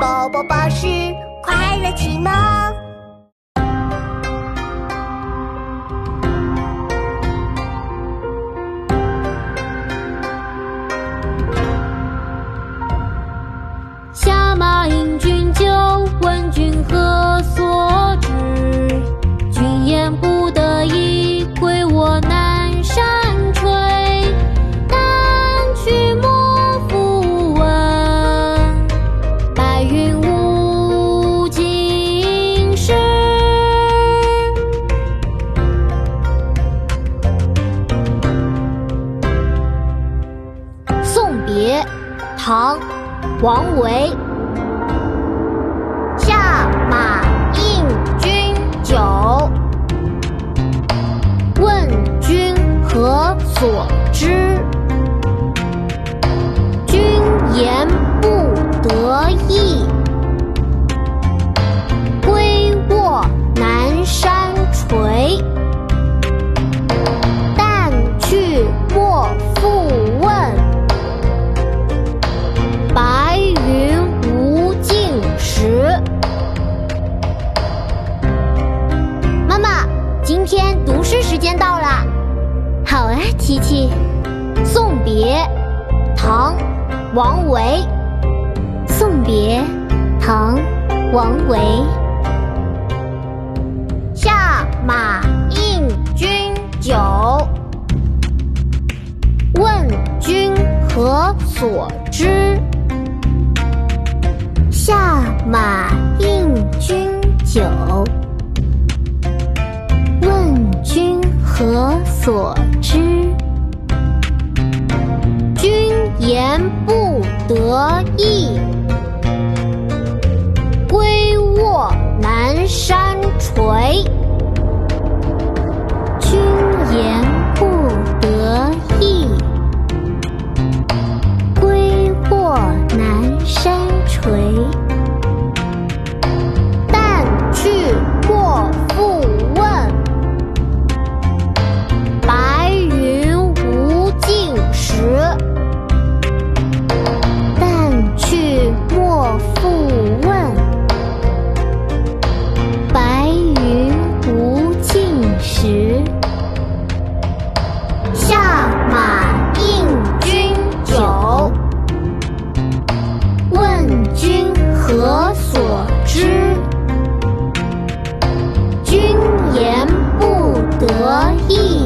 宝宝巴士快乐启蒙。唐。王维，下马今天读诗时间到了。好啊，琪琪。送别，唐，王维。送别，唐，王维。下马饮君酒，问君何所之？下马饮君酒，所知？君言不得意，归卧南山陲。君言 E.